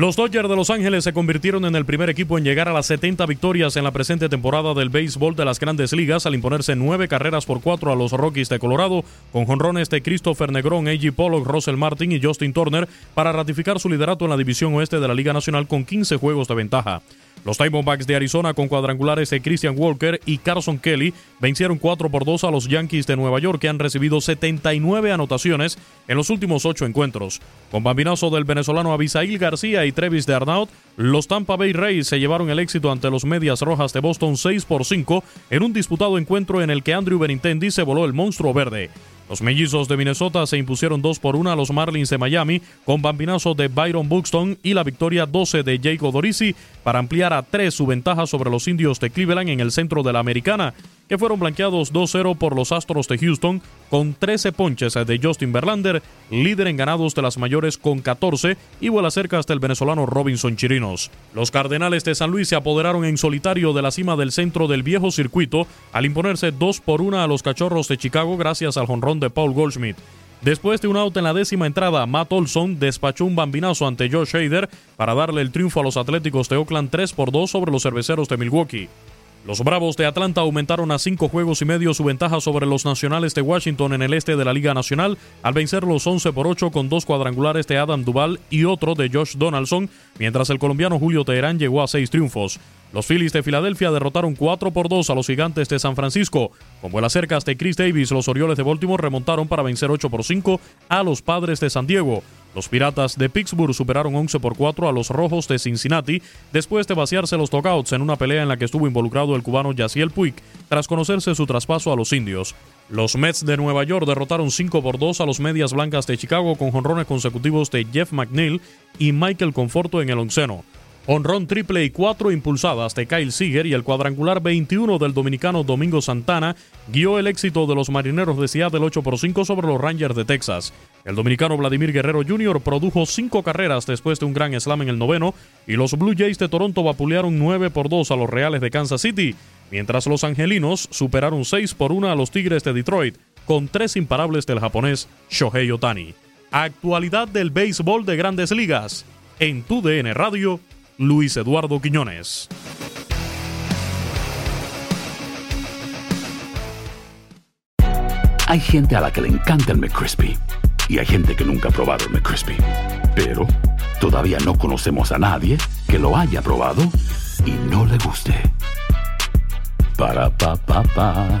Los Dodgers de Los Ángeles se convirtieron en el primer equipo en llegar a las 70 victorias en la presente temporada del béisbol de las grandes ligas al imponerse nueve carreras por cuatro a los Rockies de Colorado con jonrones de Christopher Negrón, A.G. Pollock, Russell Martin y Justin Turner para ratificar su liderato en la división oeste de la Liga Nacional con 15 juegos de ventaja. Los Diamondbacks de Arizona con cuadrangulares de Christian Walker y Carson Kelly vencieron 4 por 2 a los Yankees de Nueva York que han recibido 79 anotaciones en los últimos 8 encuentros. Con bambinazo del venezolano Abisail García y Trevis de Arnaut, los Tampa Bay Rays se llevaron el éxito ante los Medias Rojas de Boston 6 por 5 en un disputado encuentro en el que Andrew Benintendi se voló el monstruo verde. Los mellizos de Minnesota se impusieron 2 por 1 a los Marlins de Miami con bambinazo de Byron Buxton y la victoria 12 de Jake Odorizzi para ampliar a 3 su ventaja sobre los indios de Cleveland en el centro de la americana, que fueron blanqueados 2-0 por los Astros de Houston con 13 ponches de Justin Verlander, líder en ganados de las mayores con 14 y vuela cerca hasta el venezolano Robinson Chirinos. Los Cardenales de San Luis se apoderaron en solitario de la cima del centro del viejo circuito al imponerse 2 por 1 a los Cachorros de Chicago gracias al jonrón de Paul Goldschmidt. Después de un out en la décima entrada, Matt Olson despachó un bambinazo ante Josh Hader para darle el triunfo a los Atléticos de Oakland 3 por 2 sobre los cerveceros de Milwaukee. Los Bravos de Atlanta aumentaron a cinco juegos y medio su ventaja sobre los Nacionales de Washington en el este de la Liga Nacional al vencer los 11 por 8 con dos cuadrangulares de Adam Duval y otro de Josh Donaldson, mientras el colombiano Julio Teherán llegó a seis triunfos. Los Phillies de Filadelfia derrotaron 4 por 2 a los Gigantes de San Francisco. Con vuelas cercas de Chris Davis, los Orioles de Baltimore remontaron para vencer 8 por 5 a los Padres de San Diego. Los Piratas de Pittsburgh superaron 11 por 4 a los Rojos de Cincinnati después de vaciarse los dogouts en una pelea en la que estuvo involucrado el cubano Yaciel Puig tras conocerse su traspaso a los indios. Los Mets de Nueva York derrotaron 5 por 2 a los Medias Blancas de Chicago con jonrones consecutivos de Jeff McNeil y Michael Conforto en el onceno. Honrón triple y cuatro impulsadas de Kyle Seager y el cuadrangular 21 del dominicano Domingo Santana guió el éxito de los marineros de Seattle 8 por 5 sobre los Rangers de Texas. El dominicano Vladimir Guerrero Jr. produjo cinco carreras después de un gran slam en el noveno y los Blue Jays de Toronto vapulearon 9 por 2 a los Reales de Kansas City, mientras los angelinos superaron 6 por 1 a los Tigres de Detroit, con tres imparables del japonés Shohei Otani. Actualidad del béisbol de grandes ligas. En tu DN Radio, Luis Eduardo Quiñones. Hay gente a la que le encanta el McCrispy y hay gente que nunca ha probado el McCrispy. Pero todavía no conocemos a nadie que lo haya probado y no le guste. Para pa pa pa.